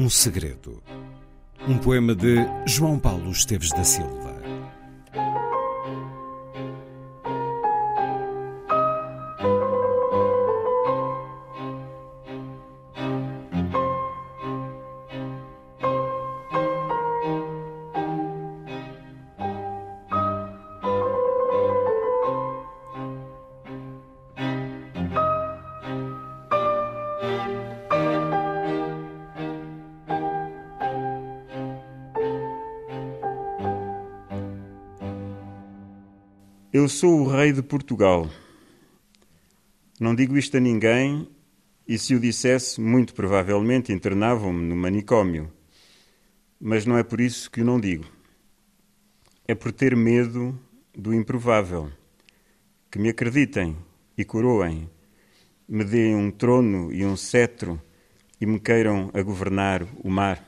Um segredo. Um poema de João Paulo Esteves da Silva. Eu sou o rei de Portugal. Não digo isto a ninguém, e se o dissesse, muito provavelmente internavam-me no manicômio. Mas não é por isso que o não digo. É por ter medo do improvável. Que me acreditem e coroem, me deem um trono e um cetro e me queiram a governar o mar.